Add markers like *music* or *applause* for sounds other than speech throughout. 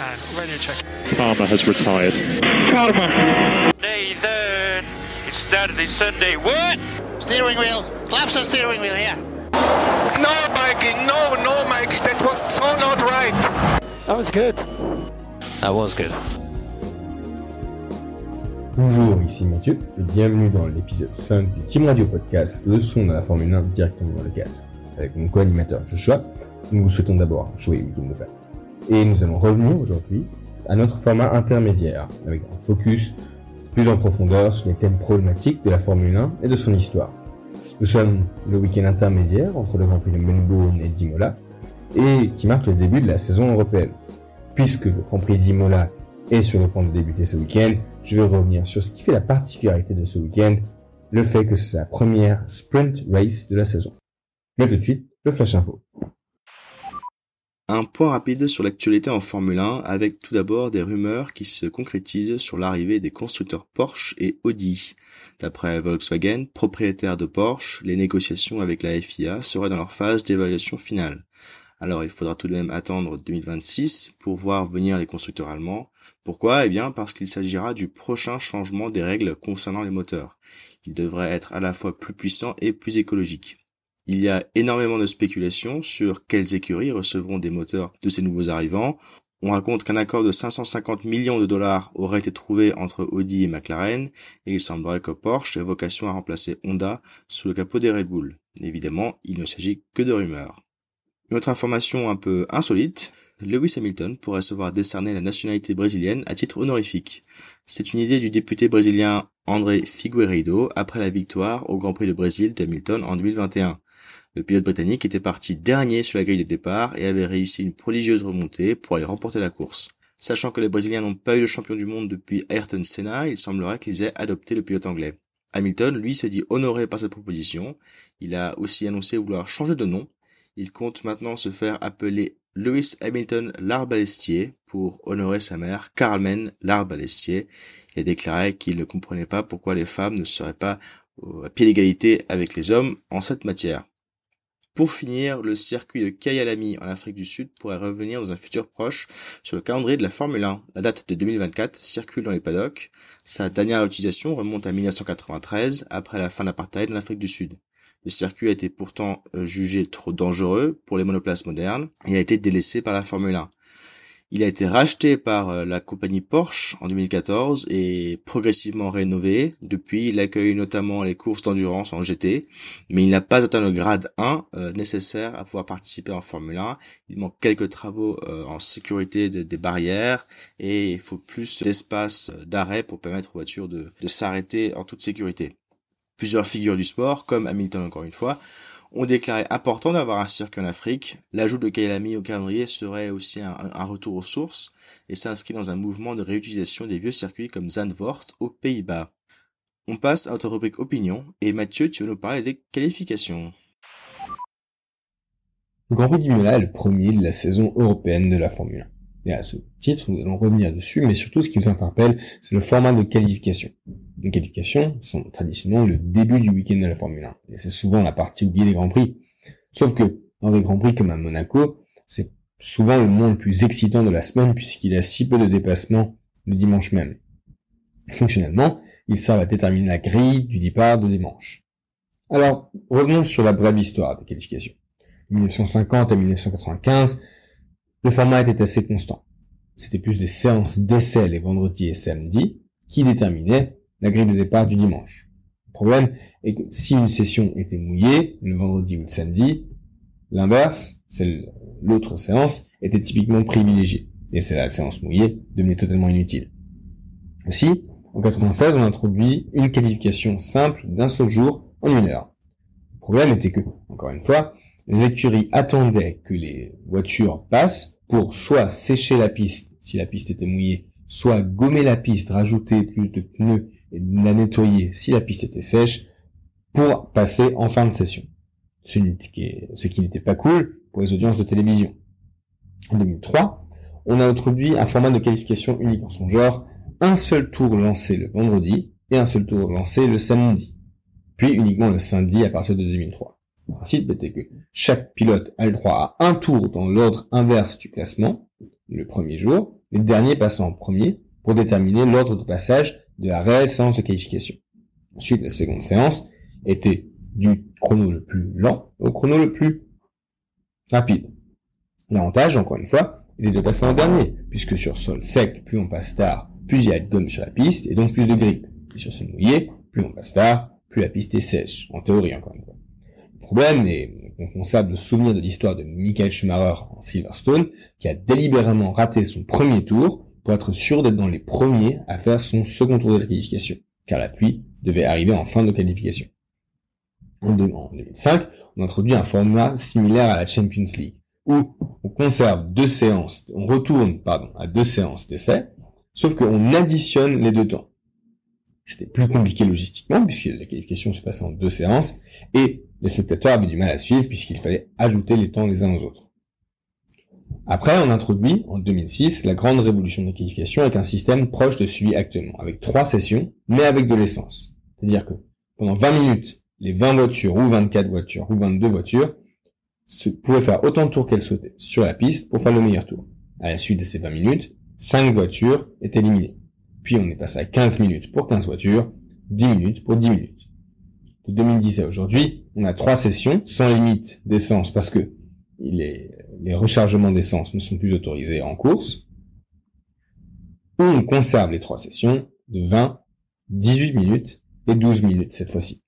And radio check. Palmer has retired. Nathan! It's Saturday, Sunday. What? Steering wheel. Flaps on steering wheel here. No, Mikey, no, no, Mikey, that was so not right. That was good. That was good. Bonjour, ici Mathieu et bienvenue dans l'épisode 5 du Team Radio Podcast, le son de la Formule 1 directement dans le casque. Avec mon co-animateur Joshua, nous vous souhaitons d'abord un joyeux week-end de Pâques. Et nous allons revenir aujourd'hui à notre format intermédiaire, avec un focus plus en profondeur sur les thèmes problématiques de la Formule 1 et de son histoire. Nous sommes le week-end intermédiaire entre le Grand Prix de Melbourne et d'Imola, et qui marque le début de la saison européenne. Puisque le Grand Prix d'Imola est sur le point de débuter ce week-end, je vais revenir sur ce qui fait la particularité de ce week-end, le fait que c'est la première sprint race de la saison. Mais tout de suite, le Flash Info. Un point rapide sur l'actualité en Formule 1 avec tout d'abord des rumeurs qui se concrétisent sur l'arrivée des constructeurs Porsche et Audi. D'après Volkswagen, propriétaire de Porsche, les négociations avec la FIA seraient dans leur phase d'évaluation finale. Alors il faudra tout de même attendre 2026 pour voir venir les constructeurs allemands. Pourquoi? Eh bien parce qu'il s'agira du prochain changement des règles concernant les moteurs. Ils devraient être à la fois plus puissants et plus écologiques. Il y a énormément de spéculations sur quelles écuries recevront des moteurs de ces nouveaux arrivants. On raconte qu'un accord de 550 millions de dollars aurait été trouvé entre Audi et McLaren, et il semblerait que Porsche ait vocation à remplacer Honda sous le capot des Red Bull. Évidemment, il ne s'agit que de rumeurs. Une autre information un peu insolite, Lewis Hamilton pourrait se voir décerner la nationalité brésilienne à titre honorifique. C'est une idée du député brésilien André Figueiredo après la victoire au Grand Prix de Brésil d'Hamilton en 2021. Le pilote britannique était parti dernier sur la grille de départ et avait réussi une prodigieuse remontée pour aller remporter la course. Sachant que les Brésiliens n'ont pas eu le champion du monde depuis Ayrton Senna, il semblerait qu'ils aient adopté le pilote anglais. Hamilton, lui, se dit honoré par cette proposition. Il a aussi annoncé vouloir changer de nom. Il compte maintenant se faire appeler Lewis Hamilton Larbalestier pour honorer sa mère Carmen Larbalestier. A déclaré qu'il ne comprenait pas pourquoi les femmes ne seraient pas à pied d'égalité avec les hommes en cette matière. Pour finir, le circuit de Kyalami en Afrique du Sud pourrait revenir dans un futur proche sur le calendrier de la Formule 1. La date de 2024 circule dans les paddocks. Sa dernière utilisation remonte à 1993, après la fin de l'apartheid en Afrique du Sud. Le circuit a été pourtant jugé trop dangereux pour les monoplaces modernes et a été délaissé par la Formule 1. Il a été racheté par la compagnie Porsche en 2014 et progressivement rénové. Depuis, il accueille notamment les courses d'endurance en GT, mais il n'a pas atteint le grade 1 euh, nécessaire à pouvoir participer en Formule 1. Il manque quelques travaux euh, en sécurité de, des barrières et il faut plus d'espace d'arrêt pour permettre aux voitures de s'arrêter en toute sécurité. Plusieurs figures du sport, comme Hamilton encore une fois, ont déclaré important d'avoir un circuit en Afrique. L'ajout de Kailami au calendrier serait aussi un, retour aux sources et s'inscrit dans un mouvement de réutilisation des vieux circuits comme Zandvoort aux Pays-Bas. On passe à notre rubrique opinion et Mathieu, tu vas nous parler des qualifications. Le Grand Prix d'Imola est le premier de la saison européenne de la Formule 1. Et à ce titre, nous allons revenir dessus, mais surtout ce qui nous interpelle, c'est le format de qualification. Les qualifications sont traditionnellement le début du week-end de la Formule 1. Et c'est souvent la partie oubliée des Grands Prix. Sauf que, dans des Grands Prix comme à Monaco, c'est souvent le moment le plus excitant de la semaine puisqu'il y a si peu de dépassements le dimanche même. Fonctionnellement, ils servent à déterminer la grille du départ de dimanche. Alors, revenons sur la brève histoire des qualifications. De 1950 à 1995, le format était assez constant. C'était plus des séances d'essai les vendredis et samedis qui déterminaient la grille de départ du dimanche. Le problème est que si une session était mouillée, le vendredi ou le samedi, l'inverse, l'autre séance, était typiquement privilégiée. Et c'est la séance mouillée devenait totalement inutile. Aussi, en 96, on introduit une qualification simple d'un seul jour en une heure. Le problème était que, encore une fois, les écuries attendaient que les voitures passent pour soit sécher la piste si la piste était mouillée, soit gommer la piste, rajouter plus de pneus et la nettoyer si la piste était sèche pour passer en fin de session. Ce qui n'était pas cool pour les audiences de télévision. En 2003, on a introduit un format de qualification unique en son genre, un seul tour lancé le vendredi et un seul tour lancé le samedi, puis uniquement le samedi à partir de 2003. Le principe était que chaque pilote a le droit à un tour dans l'ordre inverse du classement, le premier jour, les derniers passant en premier pour déterminer l'ordre de passage de la réelle séance de qualification. Ensuite, la seconde séance était du chrono le plus lent au chrono le plus rapide. L'avantage, encore une fois, était de passer en dernier, puisque sur sol sec, plus on passe tard, plus il y a de gomme sur la piste, et donc plus de grippe. Et sur sol mouillé, plus on passe tard, plus la piste est sèche, en théorie encore une fois. Le problème, et on conserve le souvenir de l'histoire de Michael Schumacher en Silverstone, qui a délibérément raté son premier tour pour être sûr d'être dans les premiers à faire son second tour de la qualification, car la pluie devait arriver en fin de qualification. En 2005, on introduit un format similaire à la Champions League, où on conserve deux séances, on retourne, pardon, à deux séances d'essai, sauf qu'on additionne les deux temps. C'était plus compliqué logistiquement, puisque la qualification se passait en deux séances, et les spectateurs avaient du mal à suivre, puisqu'il fallait ajouter les temps les uns aux autres. Après, on introduit, en 2006, la grande révolution de la avec un système proche de celui actuellement, avec trois sessions, mais avec de l'essence. C'est-à-dire que, pendant 20 minutes, les 20 voitures, ou 24 voitures, ou 22 voitures, pouvaient faire autant de tours qu'elles souhaitaient sur la piste pour faire le meilleur tour. À la suite de ces 20 minutes, 5 voitures étaient éliminées. Puis on est passé à 15 minutes pour 15 voitures, 10 minutes pour 10 minutes. De 2010 à aujourd'hui, on a trois sessions sans limite d'essence parce que les, les rechargements d'essence ne sont plus autorisés en course. On conserve les trois sessions de 20, 18 minutes et 12 minutes cette fois-ci.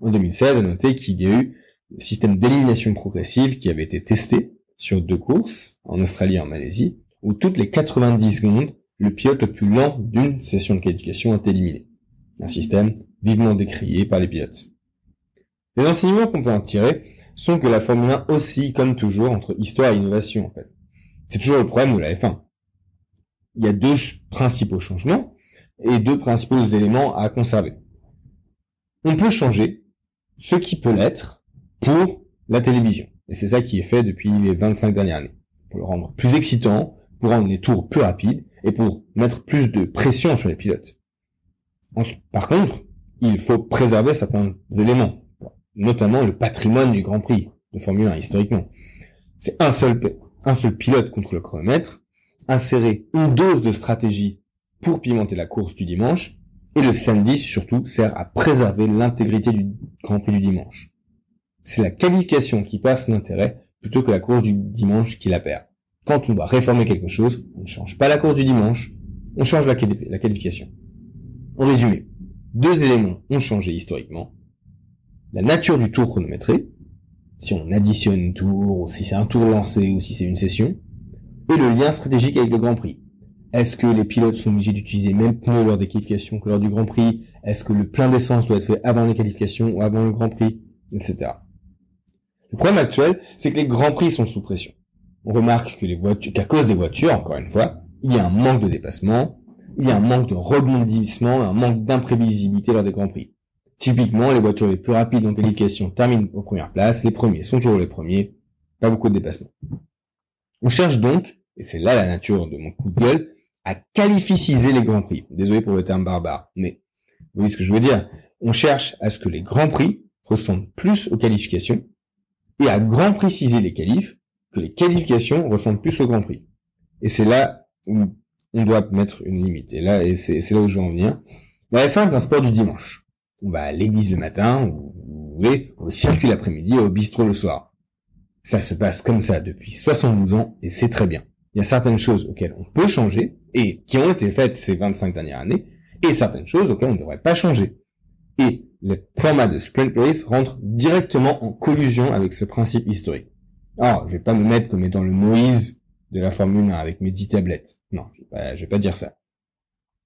En 2016, à noter qu'il y a eu le système d'élimination progressive qui avait été testé sur deux courses, en Australie et en Malaisie, où toutes les 90 secondes, le pilote le plus lent d'une session de qualification est éliminé. Un système vivement décrié par les pilotes. Les enseignements qu'on peut en tirer sont que la Formule 1 oscille comme toujours entre histoire et innovation en fait. C'est toujours le problème de la F1. Il y a deux principaux changements et deux principaux éléments à conserver. On peut changer ce qui peut l'être pour la télévision. Et c'est ça qui est fait depuis les 25 dernières années. Pour le rendre plus excitant, pour rendre les tours plus rapides et pour mettre plus de pression sur les pilotes. Par contre, il faut préserver certains éléments, notamment le patrimoine du Grand Prix de Formule 1 historiquement. C'est un seul, un seul pilote contre le chronomètre, insérer une dose de stratégie pour pimenter la course du dimanche, et le samedi surtout sert à préserver l'intégrité du Grand Prix du dimanche. C'est la qualification qui passe l'intérêt plutôt que la course du dimanche qui la perd. Quand on doit réformer quelque chose, on ne change pas la course du dimanche, on change la, la qualification. En résumé, deux éléments ont changé historiquement. La nature du tour chronométré, si on additionne un tour, ou si c'est un tour lancé, ou si c'est une session, et le lien stratégique avec le Grand Prix. Est-ce que les pilotes sont obligés d'utiliser même pneus lors des qualifications que lors du Grand Prix? Est-ce que le plein d'essence doit être fait avant les qualifications ou avant le Grand Prix? Etc. Le problème actuel, c'est que les Grands Prix sont sous pression. On remarque que les voitures, qu'à cause des voitures, encore une fois, il y a un manque de dépassement, il y a un manque de rebondissement, un manque d'imprévisibilité lors des Grands Prix. Typiquement, les voitures les plus rapides en qualification terminent aux premières places, les premiers sont toujours les premiers, pas beaucoup de dépassement. On cherche donc, et c'est là la nature de mon coup de gueule, à qualificiser les Grands Prix. Désolé pour le terme barbare, mais vous voyez ce que je veux dire. On cherche à ce que les Grands Prix ressemblent plus aux qualifications, et à grand préciser les qualifs, que les qualifications ressemblent plus aux Grands Prix. Et c'est là où on doit mettre une limite. Et là, et c'est, là où je veux en venir. La F1 est un sport du dimanche. On va à l'église le matin, ou, au circuit l'après-midi et au bistrot le soir. Ça se passe comme ça depuis 72 ans, et c'est très bien. Il y a certaines choses auxquelles on peut changer, et qui ont été faites ces 25 dernières années, et certaines choses auxquelles on ne devrait pas changer. Et le format de sprint race rentre directement en collusion avec ce principe historique. Alors, je vais pas me mettre comme étant le Moïse de la Formule 1 avec mes 10 tablettes. Non, je vais pas, vais pas dire ça.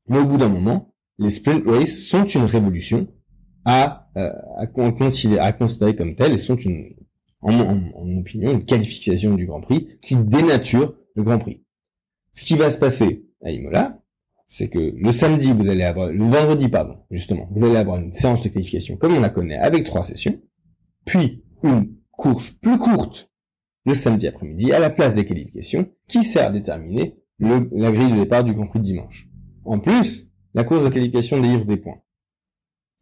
Mais au bout d'un moment, les sprint races sont une révolution à, euh, à, considérer, à considérer comme telles et sont une, en, en, opinion, une qualification du Grand Prix qui dénature le Grand Prix. Ce qui va se passer à Imola, c'est que le samedi, vous allez avoir, le vendredi, pardon, justement, vous allez avoir une séance de qualification comme on la connaît avec trois sessions, puis une course plus courte le samedi après-midi à la place des qualifications qui sert à déterminer le, la grille de départ du Grand Prix de dimanche. En plus, la course de qualification délivre des points.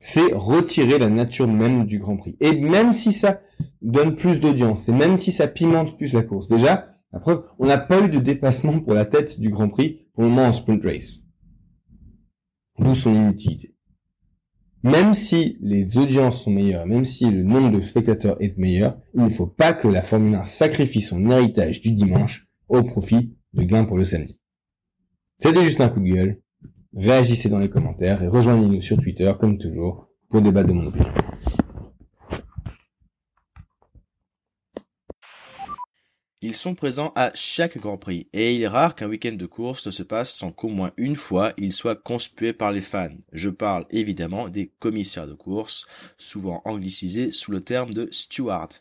C'est retirer la nature même du Grand Prix. Et même si ça donne plus d'audience, et même si ça pimente plus la course, déjà, La preuve, on n'a pas eu de dépassement pour la tête du Grand Prix pour le moment en sprint race. D'où son inutilité. Même si les audiences sont meilleures, même si le nombre de spectateurs est meilleur, il ne faut pas que la Formule 1 sacrifie son héritage du dimanche au profit de gains pour le samedi. C'était juste un coup de gueule. Réagissez dans les commentaires et rejoignez-nous sur Twitter, comme toujours, pour débattre de mon opinion. Ils sont présents à chaque Grand Prix, et il est rare qu'un week-end de course ne se passe sans qu'au moins une fois il soit conspué par les fans. Je parle évidemment des commissaires de course, souvent anglicisés sous le terme de steward.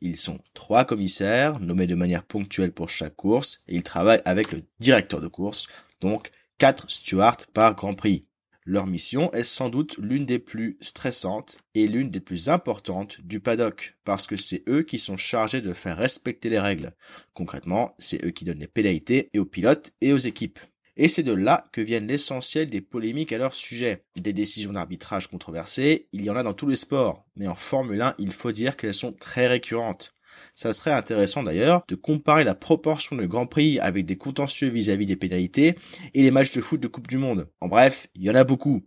Ils sont trois commissaires, nommés de manière ponctuelle pour chaque course, et ils travaillent avec le directeur de course, donc quatre stewards par Grand Prix. Leur mission est sans doute l'une des plus stressantes et l'une des plus importantes du paddock, parce que c'est eux qui sont chargés de faire respecter les règles. Concrètement, c'est eux qui donnent les pénalités et aux pilotes et aux équipes. Et c'est de là que viennent l'essentiel des polémiques à leur sujet. Des décisions d'arbitrage controversées, il y en a dans tous les sports, mais en Formule 1, il faut dire qu'elles sont très récurrentes. Ça serait intéressant d'ailleurs de comparer la proportion de Grand Prix avec des contentieux vis-à-vis des pénalités et les matchs de foot de Coupe du Monde. En bref, il y en a beaucoup.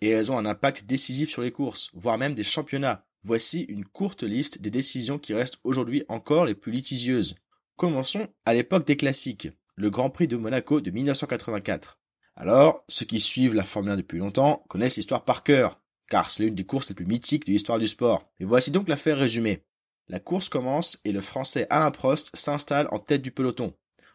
Et elles ont un impact décisif sur les courses, voire même des championnats. Voici une courte liste des décisions qui restent aujourd'hui encore les plus litigieuses. Commençons à l'époque des classiques, le Grand Prix de Monaco de 1984. Alors, ceux qui suivent la Formule 1 depuis longtemps connaissent l'histoire par cœur, car c'est l'une des courses les plus mythiques de l'histoire du sport. Et voici donc l'affaire résumée. La course commence et le français Alain Prost s'installe en tête du peloton.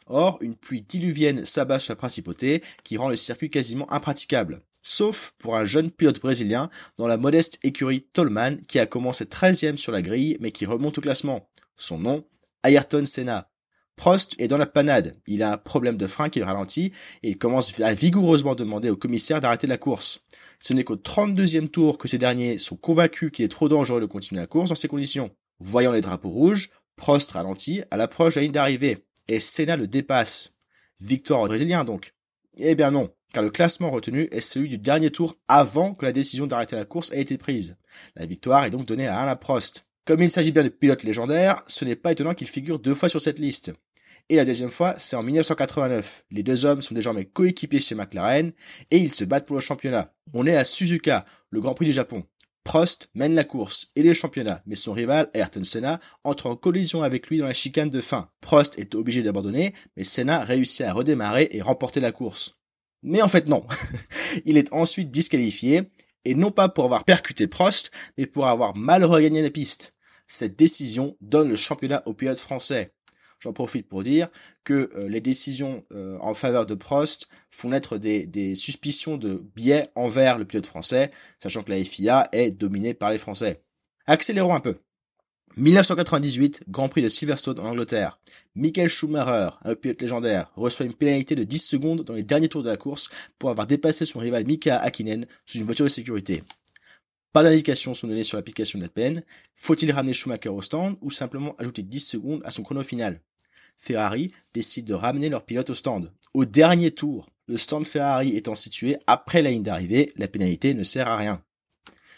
Or, une pluie diluvienne s'abat sur la principauté qui rend le circuit quasiment impraticable. Sauf pour un jeune pilote brésilien dans la modeste écurie Tolman qui a commencé 13e sur la grille mais qui remonte au classement. Son nom, Ayrton Senna. Prost est dans la panade. Il a un problème de frein qui le ralentit et il commence à vigoureusement demander au commissaire d'arrêter la course. Ce n'est qu'au 32e tour que ces derniers sont convaincus qu'il est trop dangereux de continuer la course dans ces conditions. Voyant les drapeaux rouges, Prost ralentit à l'approche de la ligne d'arrivée, et Senna le dépasse. Victoire au Brésilien donc. Eh bien non, car le classement retenu est celui du dernier tour avant que la décision d'arrêter la course ait été prise. La victoire est donc donnée à Alain Prost. Comme il s'agit bien de pilotes légendaires, ce n'est pas étonnant qu'il figure deux fois sur cette liste. Et la deuxième fois, c'est en 1989. Les deux hommes sont désormais coéquipés chez McLaren et ils se battent pour le championnat. On est à Suzuka, le Grand Prix du Japon. Prost mène la course et les championnats, mais son rival, Ayrton Senna, entre en collision avec lui dans la chicane de fin. Prost est obligé d'abandonner, mais Senna réussit à redémarrer et remporter la course. Mais en fait non. *laughs* Il est ensuite disqualifié, et non pas pour avoir percuté Prost, mais pour avoir mal regagné la piste. Cette décision donne le championnat au pilote français. J'en profite pour dire que euh, les décisions euh, en faveur de Prost font naître des, suspicions de biais envers le pilote français, sachant que la FIA est dominée par les Français. Accélérons un peu. 1998, Grand Prix de Silverstone en Angleterre. Michael Schumacher, un pilote légendaire, reçoit une pénalité de 10 secondes dans les derniers tours de la course pour avoir dépassé son rival Mika Hakkinen sous une voiture de sécurité. Pas d'indications sont données sur l'application de la peine. Faut-il ramener Schumacher au stand ou simplement ajouter 10 secondes à son chrono final? Ferrari décide de ramener leur pilote au stand. Au dernier tour, le stand Ferrari étant situé après la ligne d'arrivée, la pénalité ne sert à rien.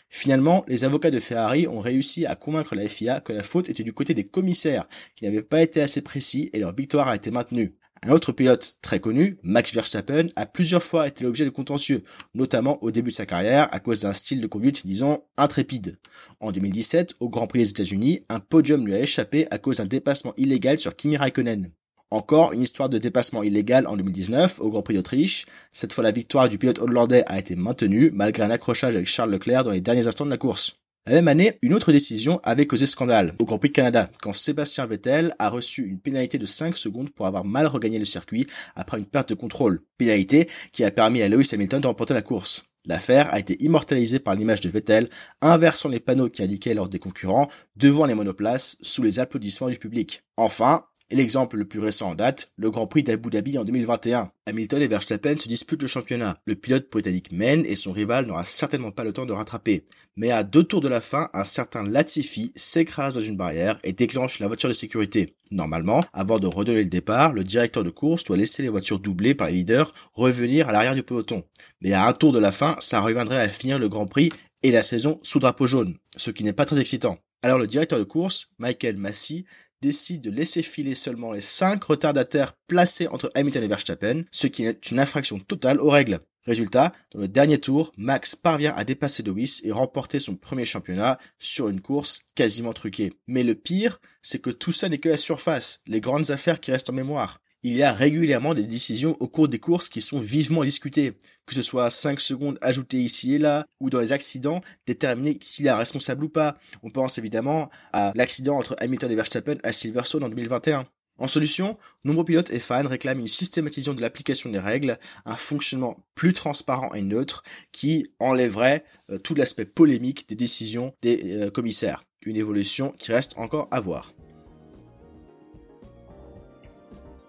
Finalement, les avocats de Ferrari ont réussi à convaincre la FIA que la faute était du côté des commissaires, qui n'avaient pas été assez précis et leur victoire a été maintenue. Un autre pilote très connu, Max Verstappen, a plusieurs fois été l'objet de contentieux, notamment au début de sa carrière à cause d'un style de conduite, disons, intrépide. En 2017, au Grand Prix des États-Unis, un podium lui a échappé à cause d'un dépassement illégal sur Kimi Raikkonen. Encore une histoire de dépassement illégal en 2019 au Grand Prix d'Autriche. Cette fois, la victoire du pilote hollandais a été maintenue malgré un accrochage avec Charles Leclerc dans les derniers instants de la course. La même année, une autre décision avait causé scandale au Grand Prix de Canada, quand Sébastien Vettel a reçu une pénalité de 5 secondes pour avoir mal regagné le circuit après une perte de contrôle. Pénalité qui a permis à Lewis Hamilton de remporter la course. L'affaire a été immortalisée par l'image de Vettel, inversant les panneaux qui indiquaient l'ordre des concurrents devant les monoplaces sous les applaudissements du public. Enfin, et l'exemple le plus récent en date, le Grand Prix d'Abu Dhabi en 2021. Hamilton et Verstappen se disputent le championnat. Le pilote britannique mène et son rival n'aura certainement pas le temps de rattraper. Mais à deux tours de la fin, un certain Latifi s'écrase dans une barrière et déclenche la voiture de sécurité. Normalement, avant de redonner le départ, le directeur de course doit laisser les voitures doublées par les leaders revenir à l'arrière du peloton. Mais à un tour de la fin, ça reviendrait à finir le Grand Prix et la saison sous drapeau jaune, ce qui n'est pas très excitant. Alors le directeur de course, Michael Massey, décide de laisser filer seulement les 5 retardataires placés entre Hamilton et Verstappen, ce qui est une infraction totale aux règles. Résultat, dans le dernier tour, Max parvient à dépasser Lewis et remporter son premier championnat sur une course quasiment truquée. Mais le pire, c'est que tout ça n'est que la surface, les grandes affaires qui restent en mémoire. Il y a régulièrement des décisions au cours des courses qui sont vivement discutées, que ce soit 5 secondes ajoutées ici et là, ou dans les accidents, déterminer s'il est responsable ou pas. On pense évidemment à l'accident entre Hamilton et Verstappen à Silverstone en 2021. En solution, nombreux pilotes et fans réclament une systématisation de l'application des règles, un fonctionnement plus transparent et neutre qui enlèverait euh, tout l'aspect polémique des décisions des euh, commissaires. Une évolution qui reste encore à voir.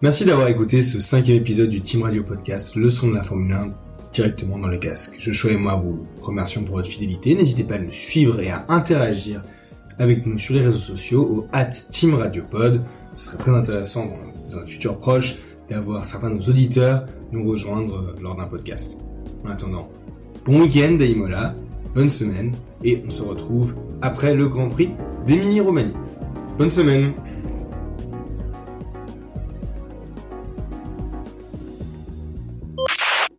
Merci d'avoir écouté ce cinquième épisode du Team Radio Podcast, le son de la Formule 1 directement dans le casque. Je et moi vous remercions pour votre fidélité. N'hésitez pas à nous suivre et à interagir avec nous sur les réseaux sociaux au at Team Radio Pod. Ce serait très intéressant dans un futur proche d'avoir certains de nos auditeurs nous rejoindre euh, lors d'un podcast. En attendant, bon week-end à bonne semaine et on se retrouve après le Grand Prix d'Emilie-Roumanie. Bonne semaine